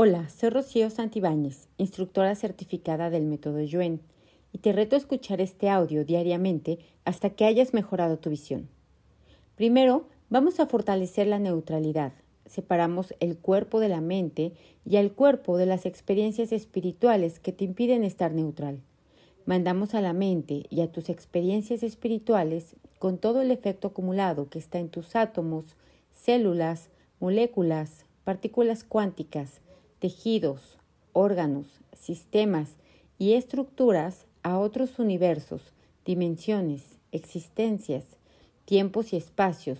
Hola, soy Rocío Santibáñez, instructora certificada del método Yuen, y te reto a escuchar este audio diariamente hasta que hayas mejorado tu visión. Primero, vamos a fortalecer la neutralidad. Separamos el cuerpo de la mente y al cuerpo de las experiencias espirituales que te impiden estar neutral. Mandamos a la mente y a tus experiencias espirituales con todo el efecto acumulado que está en tus átomos, células, moléculas, partículas cuánticas, tejidos, órganos, sistemas y estructuras a otros universos, dimensiones, existencias, tiempos y espacios,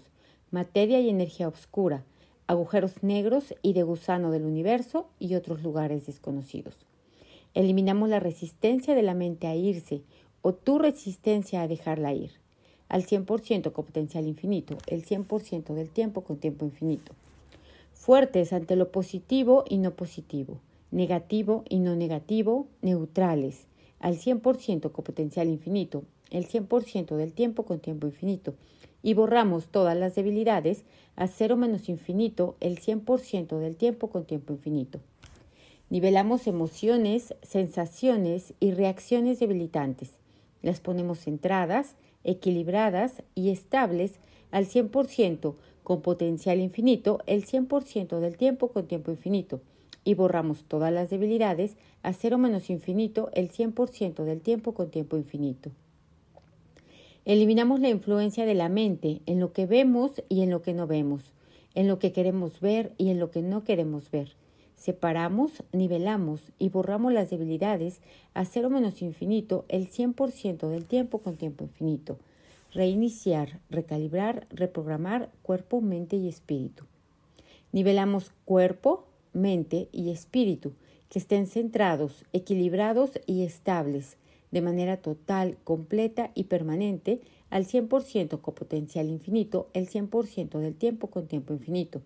materia y energía oscura, agujeros negros y de gusano del universo y otros lugares desconocidos. Eliminamos la resistencia de la mente a irse o tu resistencia a dejarla ir, al 100% con potencial infinito, el 100% del tiempo con tiempo infinito fuertes ante lo positivo y no positivo, negativo y no negativo, neutrales, al 100% con potencial infinito, el 100% del tiempo con tiempo infinito, y borramos todas las debilidades a cero menos infinito, el 100% del tiempo con tiempo infinito. Nivelamos emociones, sensaciones y reacciones debilitantes. Las ponemos centradas, equilibradas y estables al 100% con potencial infinito el 100% del tiempo con tiempo infinito y borramos todas las debilidades a cero menos infinito el 100% del tiempo con tiempo infinito. Eliminamos la influencia de la mente en lo que vemos y en lo que no vemos, en lo que queremos ver y en lo que no queremos ver. Separamos, nivelamos y borramos las debilidades a cero menos infinito el 100% del tiempo con tiempo infinito reiniciar, recalibrar, reprogramar cuerpo, mente y espíritu. Nivelamos cuerpo, mente y espíritu, que estén centrados, equilibrados y estables, de manera total, completa y permanente, al 100% con potencial infinito, el 100% del tiempo con tiempo infinito.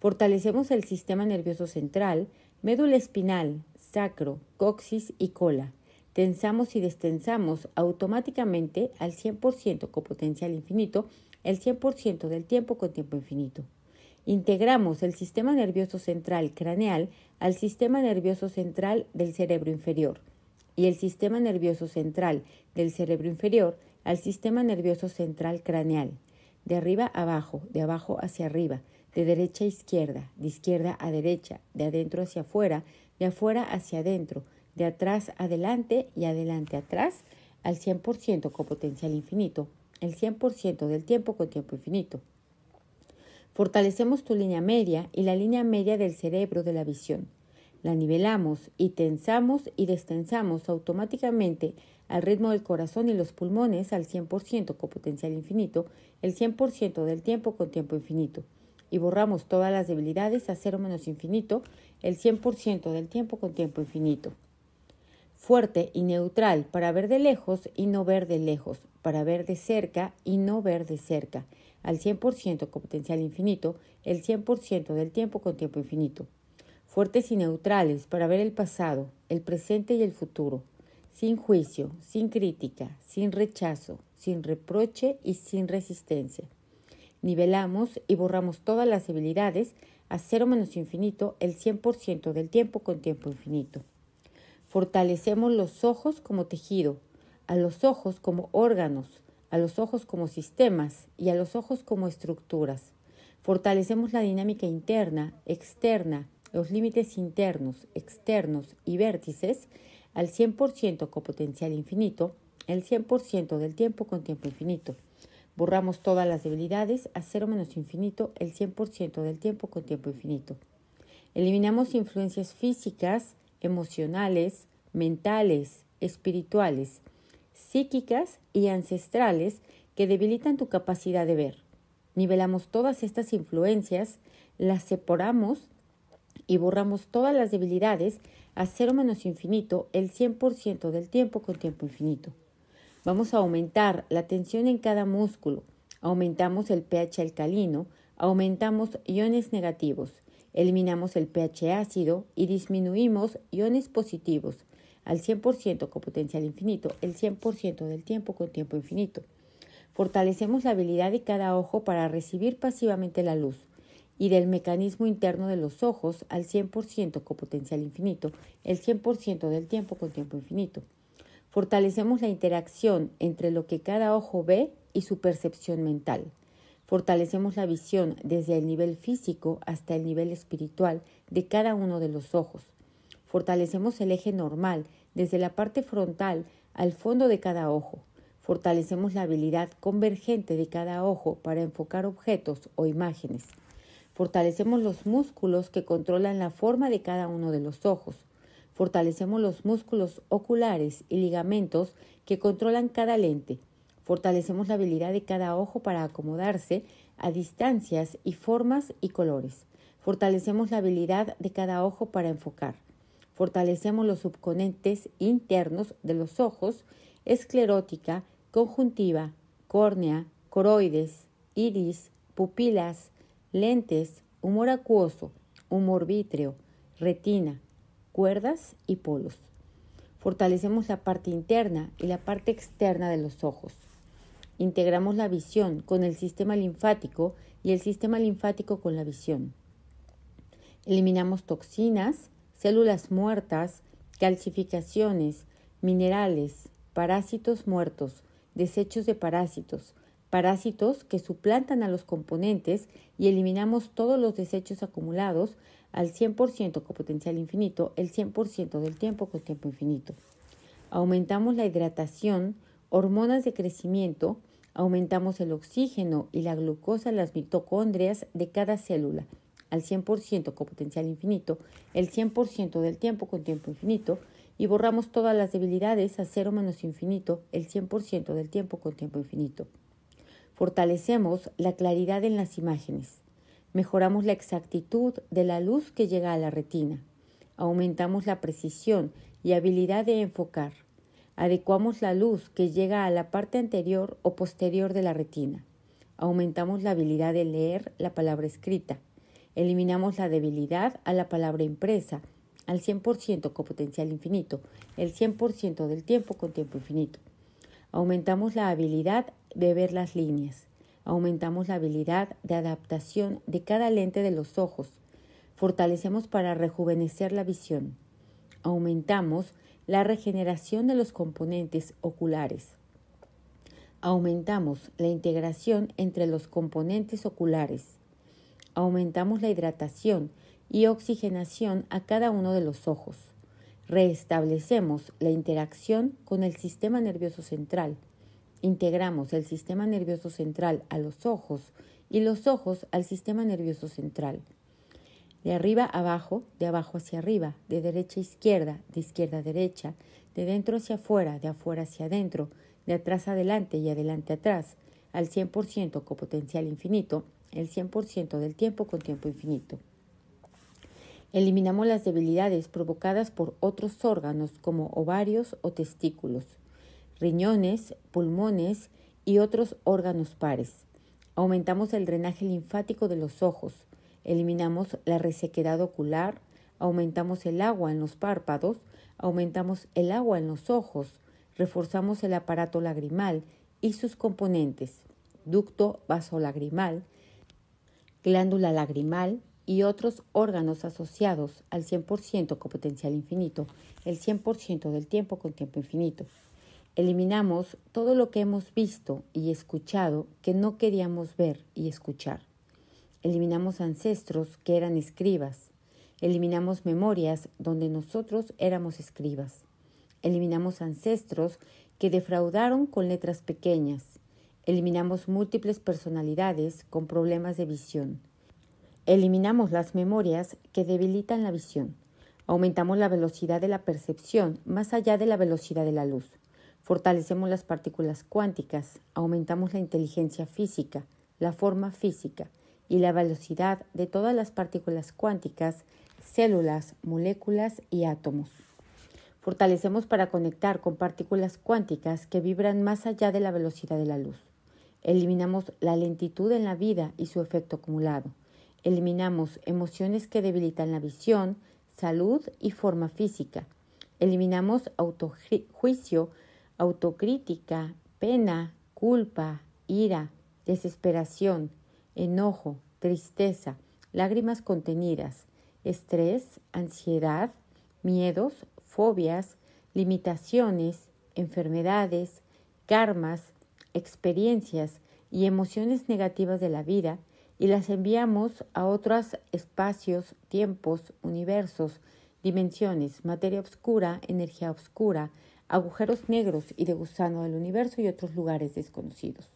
Fortalecemos el sistema nervioso central, médula espinal, sacro, coxis y cola tensamos y destensamos automáticamente al 100% con potencial infinito el 100% del tiempo con tiempo infinito. Integramos el sistema nervioso central craneal al sistema nervioso central del cerebro inferior y el sistema nervioso central del cerebro inferior al sistema nervioso central craneal, de arriba a abajo, de abajo hacia arriba, de derecha a izquierda, de izquierda a derecha, de adentro hacia afuera, de afuera hacia adentro, de atrás adelante y adelante atrás al 100% con potencial infinito, el 100% del tiempo con tiempo infinito. Fortalecemos tu línea media y la línea media del cerebro de la visión. La nivelamos y tensamos y destensamos automáticamente al ritmo del corazón y los pulmones al 100% con potencial infinito, el 100% del tiempo con tiempo infinito. Y borramos todas las debilidades a cero menos infinito, el 100% del tiempo con tiempo infinito fuerte y neutral para ver de lejos y no ver de lejos, para ver de cerca y no ver de cerca, al 100% con potencial infinito, el 100% del tiempo con tiempo infinito. Fuertes y neutrales para ver el pasado, el presente y el futuro, sin juicio, sin crítica, sin rechazo, sin reproche y sin resistencia. Nivelamos y borramos todas las habilidades a cero menos infinito el 100% del tiempo con tiempo infinito. Fortalecemos los ojos como tejido, a los ojos como órganos, a los ojos como sistemas y a los ojos como estructuras. Fortalecemos la dinámica interna, externa, los límites internos, externos y vértices al 100% con potencial infinito, el 100% del tiempo con tiempo infinito. Borramos todas las debilidades a cero menos infinito, el 100% del tiempo con tiempo infinito. Eliminamos influencias físicas, emocionales, mentales, espirituales, psíquicas y ancestrales que debilitan tu capacidad de ver. Nivelamos todas estas influencias, las separamos y borramos todas las debilidades a cero menos infinito el 100% del tiempo con tiempo infinito. Vamos a aumentar la tensión en cada músculo, aumentamos el pH alcalino, aumentamos iones negativos, Eliminamos el pH ácido y disminuimos iones positivos al 100% con potencial infinito, el 100% del tiempo con tiempo infinito. Fortalecemos la habilidad de cada ojo para recibir pasivamente la luz y del mecanismo interno de los ojos al 100% con potencial infinito, el 100% del tiempo con tiempo infinito. Fortalecemos la interacción entre lo que cada ojo ve y su percepción mental. Fortalecemos la visión desde el nivel físico hasta el nivel espiritual de cada uno de los ojos. Fortalecemos el eje normal desde la parte frontal al fondo de cada ojo. Fortalecemos la habilidad convergente de cada ojo para enfocar objetos o imágenes. Fortalecemos los músculos que controlan la forma de cada uno de los ojos. Fortalecemos los músculos oculares y ligamentos que controlan cada lente. Fortalecemos la habilidad de cada ojo para acomodarse a distancias y formas y colores. Fortalecemos la habilidad de cada ojo para enfocar. Fortalecemos los subconentes internos de los ojos, esclerótica, conjuntiva, córnea, coroides, iris, pupilas, lentes, humor acuoso, humor vítreo, retina, cuerdas y polos. Fortalecemos la parte interna y la parte externa de los ojos. Integramos la visión con el sistema linfático y el sistema linfático con la visión. Eliminamos toxinas, células muertas, calcificaciones, minerales, parásitos muertos, desechos de parásitos, parásitos que suplantan a los componentes y eliminamos todos los desechos acumulados al 100% con potencial infinito, el 100% del tiempo con tiempo infinito. Aumentamos la hidratación, hormonas de crecimiento, aumentamos el oxígeno y la glucosa en las mitocondrias de cada célula al 100% con potencial infinito, el 100% del tiempo con tiempo infinito, y borramos todas las debilidades a cero menos infinito, el 100% del tiempo con tiempo infinito. Fortalecemos la claridad en las imágenes. Mejoramos la exactitud de la luz que llega a la retina. Aumentamos la precisión y habilidad de enfocar. Adecuamos la luz que llega a la parte anterior o posterior de la retina. Aumentamos la habilidad de leer la palabra escrita. Eliminamos la debilidad a la palabra impresa al 100% con potencial infinito, el 100% del tiempo con tiempo infinito. Aumentamos la habilidad de ver las líneas. Aumentamos la habilidad de adaptación de cada lente de los ojos. Fortalecemos para rejuvenecer la visión. Aumentamos la regeneración de los componentes oculares. Aumentamos la integración entre los componentes oculares. Aumentamos la hidratación y oxigenación a cada uno de los ojos. Restablecemos la interacción con el sistema nervioso central. Integramos el sistema nervioso central a los ojos y los ojos al sistema nervioso central. De arriba a abajo, de abajo hacia arriba, de derecha a izquierda, de izquierda a derecha, de dentro hacia afuera, de afuera hacia adentro, de atrás adelante y adelante atrás, al 100% con potencial infinito, el 100% del tiempo con tiempo infinito. Eliminamos las debilidades provocadas por otros órganos como ovarios o testículos, riñones, pulmones y otros órganos pares. Aumentamos el drenaje linfático de los ojos, eliminamos la resequedad ocular, aumentamos el agua en los párpados, aumentamos el agua en los ojos, reforzamos el aparato lagrimal y sus componentes, ducto vasolagrimal, glándula lagrimal, y otros órganos asociados al 100% con potencial infinito, el 100% del tiempo con tiempo infinito. Eliminamos todo lo que hemos visto y escuchado que no queríamos ver y escuchar. Eliminamos ancestros que eran escribas. Eliminamos memorias donde nosotros éramos escribas. Eliminamos ancestros que defraudaron con letras pequeñas. Eliminamos múltiples personalidades con problemas de visión Eliminamos las memorias que debilitan la visión. Aumentamos la velocidad de la percepción más allá de la velocidad de la luz. Fortalecemos las partículas cuánticas. Aumentamos la inteligencia física, la forma física y la velocidad de todas las partículas cuánticas, células, moléculas y átomos. Fortalecemos para conectar con partículas cuánticas que vibran más allá de la velocidad de la luz. Eliminamos la lentitud en la vida y su efecto acumulado. Eliminamos emociones que debilitan la visión, salud y forma física. Eliminamos autojuicio, autocrítica, pena, culpa, ira, desesperación, enojo, tristeza, lágrimas contenidas, estrés, ansiedad, miedos, fobias, limitaciones, enfermedades, karmas, experiencias y emociones negativas de la vida y las enviamos a otros espacios, tiempos, universos, dimensiones, materia oscura, energía oscura, agujeros negros y de gusano del universo y otros lugares desconocidos.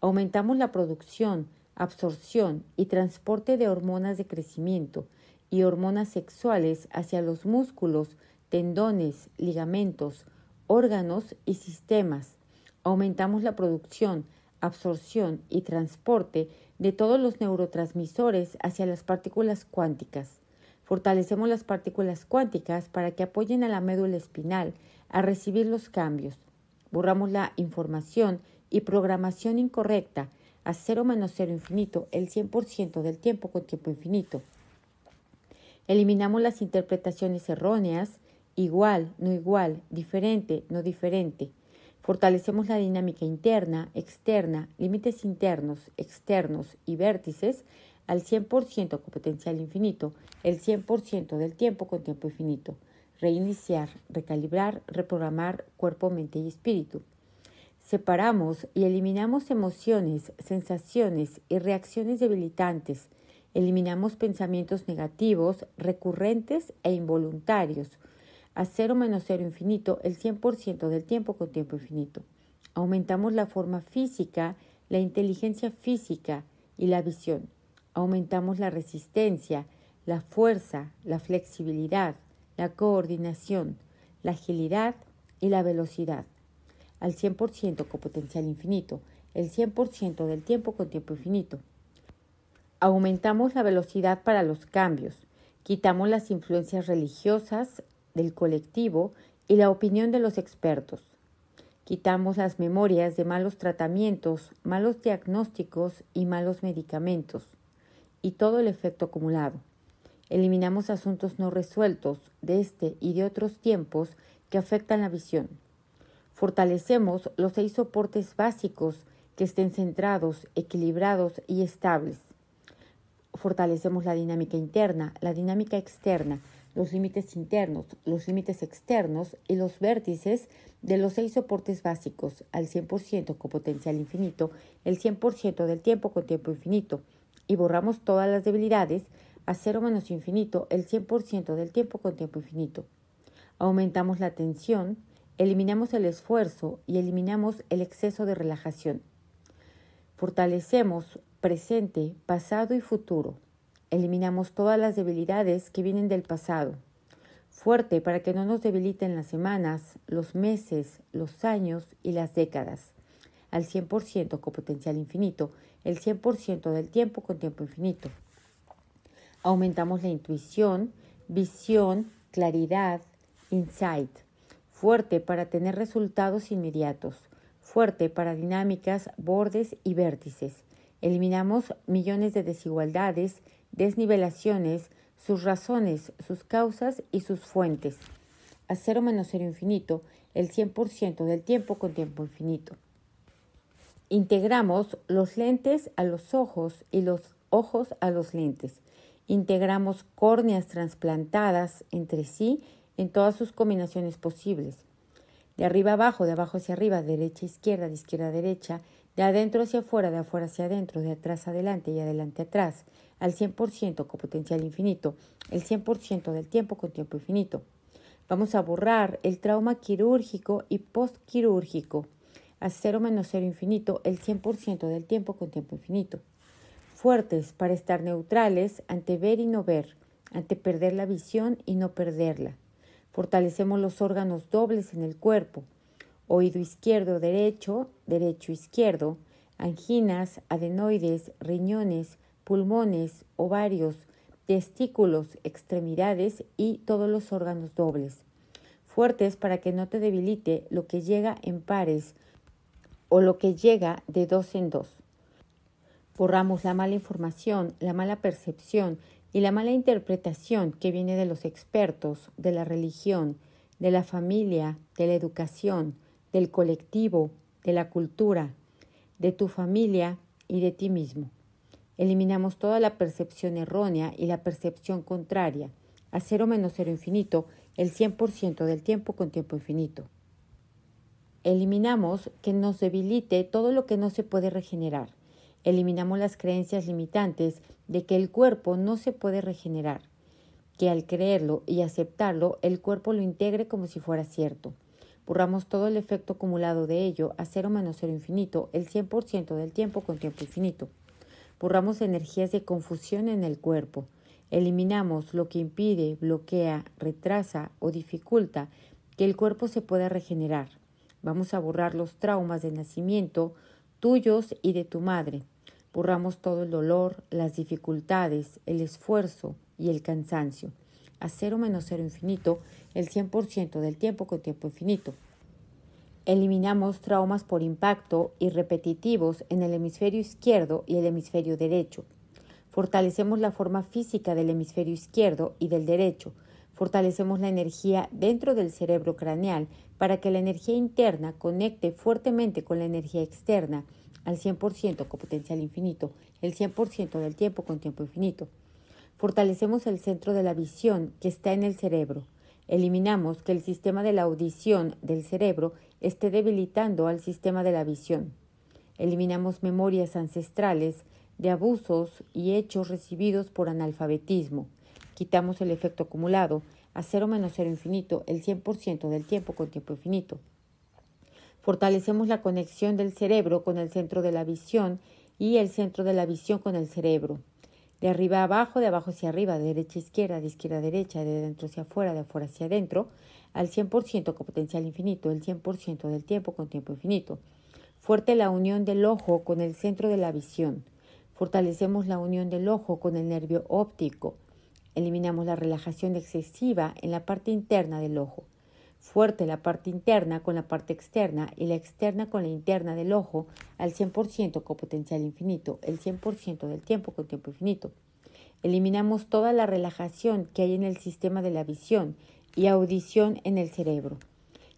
Aumentamos la producción, absorción y transporte de hormonas de crecimiento y hormonas sexuales hacia los músculos, tendones, ligamentos, órganos y sistemas. Aumentamos la producción, absorción y transporte de todos los neurotransmisores hacia las partículas cuánticas. Fortalecemos las partículas cuánticas para que apoyen a la médula espinal a recibir los cambios. Borramos la información y programación incorrecta a cero menos cero infinito el 100% del tiempo con tiempo infinito. Eliminamos las interpretaciones erróneas, igual, no igual, diferente, no diferente. Fortalecemos la dinámica interna, externa, límites internos, externos y vértices al 100% con potencial infinito, el 100% del tiempo con tiempo infinito. Reiniciar, recalibrar, reprogramar cuerpo, mente y espíritu. Separamos y eliminamos emociones, sensaciones y reacciones debilitantes. Eliminamos pensamientos negativos, recurrentes e involuntarios. A cero menos cero infinito el 100% del tiempo con tiempo infinito. Aumentamos la forma física, la inteligencia física y la visión. Aumentamos la resistencia, la fuerza, la flexibilidad, la coordinación, la agilidad y la velocidad al 100% con potencial infinito, el 100% del tiempo con tiempo infinito. Aumentamos la velocidad para los cambios, quitamos las influencias religiosas del colectivo y la opinión de los expertos. Quitamos las memorias de malos tratamientos, malos diagnósticos y malos medicamentos, y todo el efecto acumulado. Eliminamos asuntos no resueltos de este y de otros tiempos que afectan la visión. Fortalecemos los seis soportes básicos que estén centrados, equilibrados y estables. Fortalecemos la dinámica interna, la dinámica externa, los límites internos, los límites externos y los vértices de los seis soportes básicos al 100% con potencial infinito, el 100% del tiempo con tiempo infinito, y borramos todas las debilidades a cero menos infinito, el 100% del tiempo con tiempo infinito. Aumentamos la tensión, eliminamos el esfuerzo y eliminamos el exceso de relajación. Fortalecemos presente, pasado y futuro. Eliminamos todas las debilidades que vienen del pasado. Fuerte para que no nos debiliten las semanas, los meses, los años y las décadas. Al 100% con potencial infinito, el 100% del tiempo con tiempo infinito. Aumentamos la intuición, visión, claridad, insight fuerte para tener resultados inmediatos, fuerte para dinámicas, bordes y vértices. Eliminamos millones de desigualdades, desnivelaciones, sus razones, sus causas y sus fuentes. A cero menos cero infinito, el 100% del tiempo con tiempo infinito. Integramos los lentes a los ojos y los ojos a los lentes. Integramos córneas trasplantadas entre sí en todas sus combinaciones posibles. De arriba abajo, de abajo hacia arriba, derecha izquierda, de izquierda a derecha, de adentro hacia afuera, de afuera hacia adentro, de atrás adelante y adelante atrás, al 100% con potencial infinito, el 100% del tiempo con tiempo infinito. Vamos a borrar el trauma quirúrgico y postquirúrgico a cero menos cero infinito, el 100% del tiempo con tiempo infinito. Fuertes para estar neutrales ante ver y no ver, ante perder la visión y no perderla. Fortalecemos los órganos dobles en el cuerpo, oído izquierdo, derecho, derecho, izquierdo, anginas, adenoides, riñones, pulmones, ovarios, testículos, extremidades y todos los órganos dobles. Fuertes para que no te debilite lo que llega en pares o lo que llega de dos en dos. Borramos la mala información, la mala percepción y la mala interpretación que viene de los expertos, de la religión, de la familia, de la educación, del colectivo, de la cultura, de tu familia y de ti mismo. Eliminamos toda la percepción errónea y la percepción contraria, a cero menos cero infinito, el 100% del tiempo con tiempo infinito. Eliminamos que nos debilite todo lo que no se puede regenerar. Eliminamos las creencias limitantes de que el cuerpo no se puede regenerar, que al creerlo y aceptarlo el cuerpo lo integre como si fuera cierto. Borramos todo el efecto acumulado de ello a cero menos cero infinito, el 100% del tiempo con tiempo infinito. Borramos energías de confusión en el cuerpo. Eliminamos lo que impide, bloquea, retrasa o dificulta que el cuerpo se pueda regenerar. Vamos a borrar los traumas de nacimiento tuyos y de tu madre. Borramos todo el dolor, las dificultades, el esfuerzo y el cansancio. A cero menos cero infinito, el 100% del tiempo con tiempo infinito. Eliminamos traumas por impacto y repetitivos en el hemisferio izquierdo y el hemisferio derecho. Fortalecemos la forma física del hemisferio izquierdo y del derecho. Fortalecemos la energía dentro del cerebro craneal para que la energía interna conecte fuertemente con la energía externa al 100% con potencial infinito, el 100% del tiempo con tiempo infinito. Fortalecemos el centro de la visión que está en el cerebro. Eliminamos que el sistema de la audición del cerebro esté debilitando al sistema de la visión. Eliminamos memorias ancestrales de abusos y hechos recibidos por analfabetismo. Quitamos el efecto acumulado a cero menos cero infinito, el 100% del tiempo con tiempo infinito. Fortalecemos la conexión del cerebro con el centro de la visión y el centro de la visión con el cerebro. De arriba a abajo, de abajo hacia arriba, de derecha a izquierda, de izquierda a derecha, de dentro hacia afuera, de afuera hacia adentro, al 100% con potencial infinito, el 100% del tiempo con tiempo infinito. Fuerte la unión del ojo con el centro de la visión. Fortalecemos la unión del ojo con el nervio óptico. Eliminamos la relajación excesiva en la parte interna del ojo. Fuerte la parte interna con la parte externa y la externa con la interna del ojo al 100% con potencial infinito, el 100% del tiempo con tiempo infinito. Eliminamos toda la relajación que hay en el sistema de la visión y audición en el cerebro.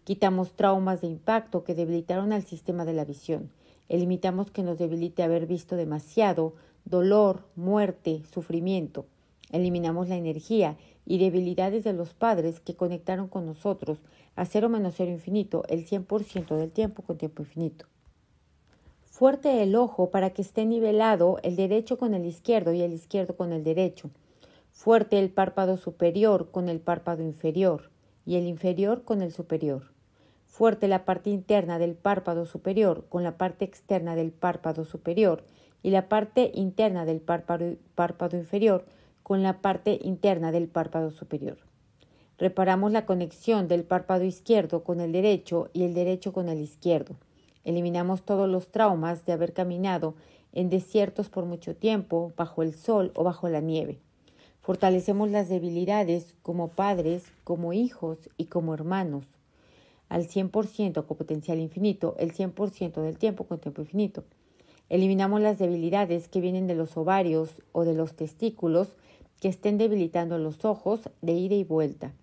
Quitamos traumas de impacto que debilitaron al sistema de la visión. Eliminamos que nos debilite haber visto demasiado, dolor, muerte, sufrimiento. Eliminamos la energía y debilidades de los padres que conectaron con nosotros a cero menos cero infinito el 100% del tiempo con tiempo infinito. Fuerte el ojo para que esté nivelado el derecho con el izquierdo y el izquierdo con el derecho. Fuerte el párpado superior con el párpado inferior y el inferior con el superior. Fuerte la parte interna del párpado superior con la parte externa del párpado superior y la parte interna del párpado, párpado inferior con la parte interna del párpado superior. Reparamos la conexión del párpado izquierdo con el derecho y el derecho con el izquierdo. Eliminamos todos los traumas de haber caminado en desiertos por mucho tiempo, bajo el sol o bajo la nieve. Fortalecemos las debilidades como padres, como hijos y como hermanos. Al 100% con potencial infinito, el 100% del tiempo con tiempo infinito. Eliminamos las debilidades que vienen de los ovarios o de los testículos que estén debilitando los ojos de ida y vuelta.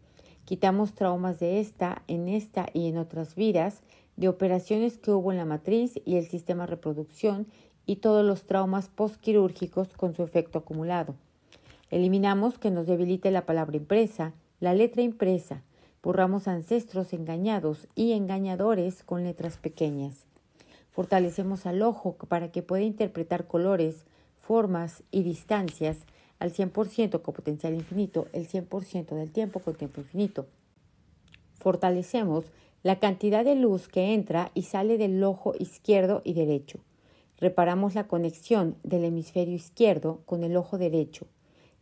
Quitamos traumas de esta, en esta y en otras vidas, de operaciones que hubo en la matriz y el sistema reproducción y todos los traumas postquirúrgicos con su efecto acumulado. Eliminamos que nos debilite la palabra impresa, la letra impresa, borramos ancestros engañados y engañadores con letras pequeñas. Fortalecemos al ojo para que pueda interpretar colores, formas y distancias al 100% con potencial infinito, el 100% del tiempo con tiempo infinito. Fortalecemos la cantidad de luz que entra y sale del ojo izquierdo y derecho. Reparamos la conexión del hemisferio izquierdo con el ojo derecho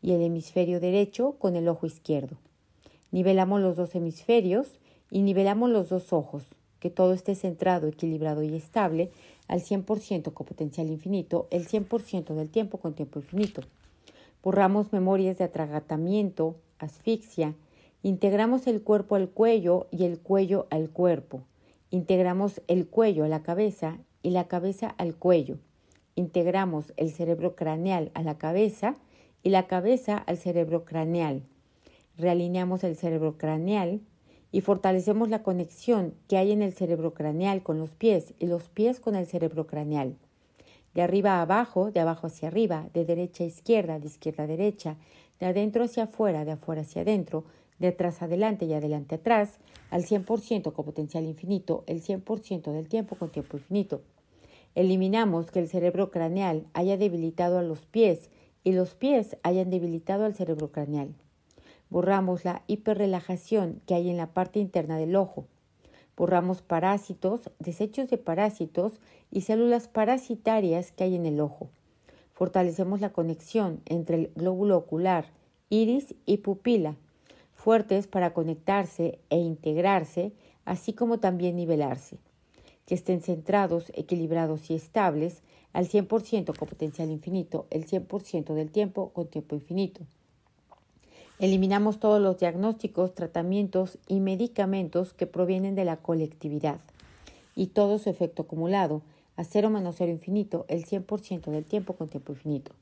y el hemisferio derecho con el ojo izquierdo. Nivelamos los dos hemisferios y nivelamos los dos ojos, que todo esté centrado, equilibrado y estable al 100% con potencial infinito, el 100% del tiempo con tiempo infinito. Borramos memorias de atragatamiento, asfixia. Integramos el cuerpo al cuello y el cuello al cuerpo. Integramos el cuello a la cabeza y la cabeza al cuello. Integramos el cerebro craneal a la cabeza y la cabeza al cerebro craneal. Realineamos el cerebro craneal y fortalecemos la conexión que hay en el cerebro craneal con los pies y los pies con el cerebro craneal. De arriba a abajo, de abajo hacia arriba, de derecha a izquierda, de izquierda a derecha, de adentro hacia afuera, de afuera hacia adentro, de atrás adelante y adelante atrás, al 100% con potencial infinito, el 100% del tiempo con tiempo infinito. Eliminamos que el cerebro craneal haya debilitado a los pies y los pies hayan debilitado al cerebro craneal. Borramos la hiperrelajación que hay en la parte interna del ojo. Borramos parásitos, desechos de parásitos y células parasitarias que hay en el ojo. Fortalecemos la conexión entre el glóbulo ocular, iris y pupila, fuertes para conectarse e integrarse, así como también nivelarse. Que estén centrados, equilibrados y estables al 100% con potencial infinito, el 100% del tiempo con tiempo infinito. Eliminamos todos los diagnósticos, tratamientos y medicamentos que provienen de la colectividad y todo su efecto acumulado, a cero menos cero infinito, el 100% del tiempo con tiempo infinito.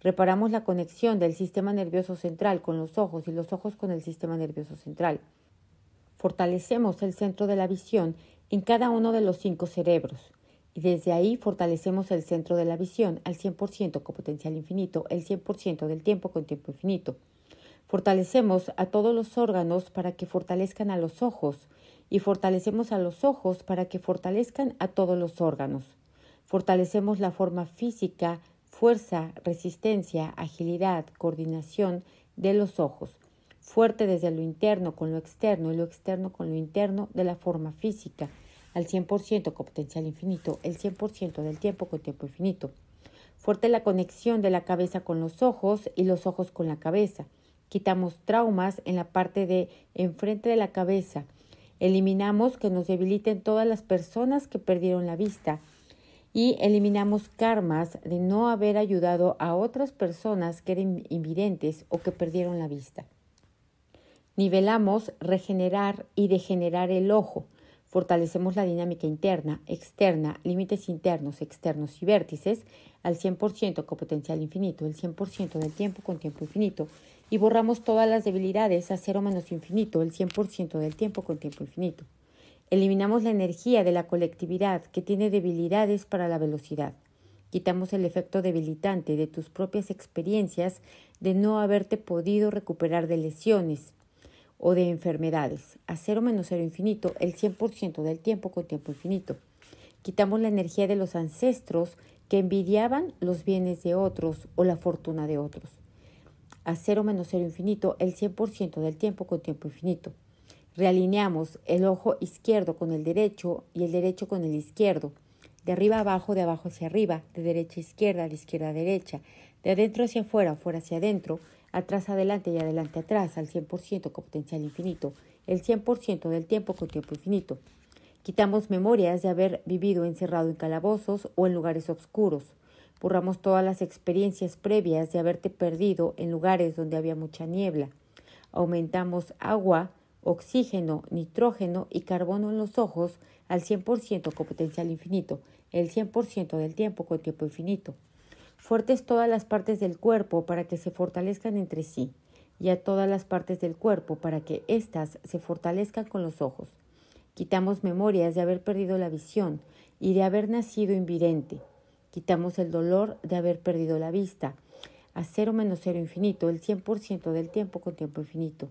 Reparamos la conexión del sistema nervioso central con los ojos y los ojos con el sistema nervioso central. Fortalecemos el centro de la visión en cada uno de los cinco cerebros. Y desde ahí fortalecemos el centro de la visión al 100% con potencial infinito, el 100% del tiempo con tiempo infinito. Fortalecemos a todos los órganos para que fortalezcan a los ojos y fortalecemos a los ojos para que fortalezcan a todos los órganos. Fortalecemos la forma física, fuerza, resistencia, agilidad, coordinación de los ojos. Fuerte desde lo interno con lo externo y lo externo con lo interno de la forma física, al 100% con potencial infinito, el 100% del tiempo con tiempo infinito. Fuerte la conexión de la cabeza con los ojos y los ojos con la cabeza quitamos traumas en la parte de enfrente de la cabeza, eliminamos que nos debiliten todas las personas que perdieron la vista y eliminamos karmas de no haber ayudado a otras personas que eran invidentes o que perdieron la vista. Nivelamos regenerar y degenerar el ojo. Fortalecemos la dinámica interna, externa, límites internos, externos y vértices al 100% con potencial infinito, el 100% del tiempo con tiempo infinito y borramos todas las debilidades a cero menos infinito, el 100% del tiempo con tiempo infinito. Eliminamos la energía de la colectividad que tiene debilidades para la velocidad. Quitamos el efecto debilitante de tus propias experiencias de no haberte podido recuperar de lesiones o de enfermedades. A cero menos cero infinito, el 100% del tiempo con tiempo infinito. Quitamos la energía de los ancestros que envidiaban los bienes de otros o la fortuna de otros a cero menos cero infinito el 100% del tiempo con tiempo infinito. Realineamos el ojo izquierdo con el derecho y el derecho con el izquierdo, de arriba abajo, de abajo hacia arriba, de derecha a izquierda, de izquierda a derecha, de adentro hacia afuera, afuera hacia adentro, atrás adelante y adelante atrás, al 100% con potencial infinito, el 100% del tiempo con tiempo infinito. Quitamos memorias de haber vivido encerrado en calabozos o en lugares oscuros. Borramos todas las experiencias previas de haberte perdido en lugares donde había mucha niebla. Aumentamos agua, oxígeno, nitrógeno y carbono en los ojos al 100% con potencial infinito, el 100% del tiempo con tiempo infinito. Fuertes todas las partes del cuerpo para que se fortalezcan entre sí y a todas las partes del cuerpo para que éstas se fortalezcan con los ojos. Quitamos memorias de haber perdido la visión y de haber nacido invidente. Quitamos el dolor de haber perdido la vista. A cero menos cero infinito, el 100% del tiempo con tiempo infinito.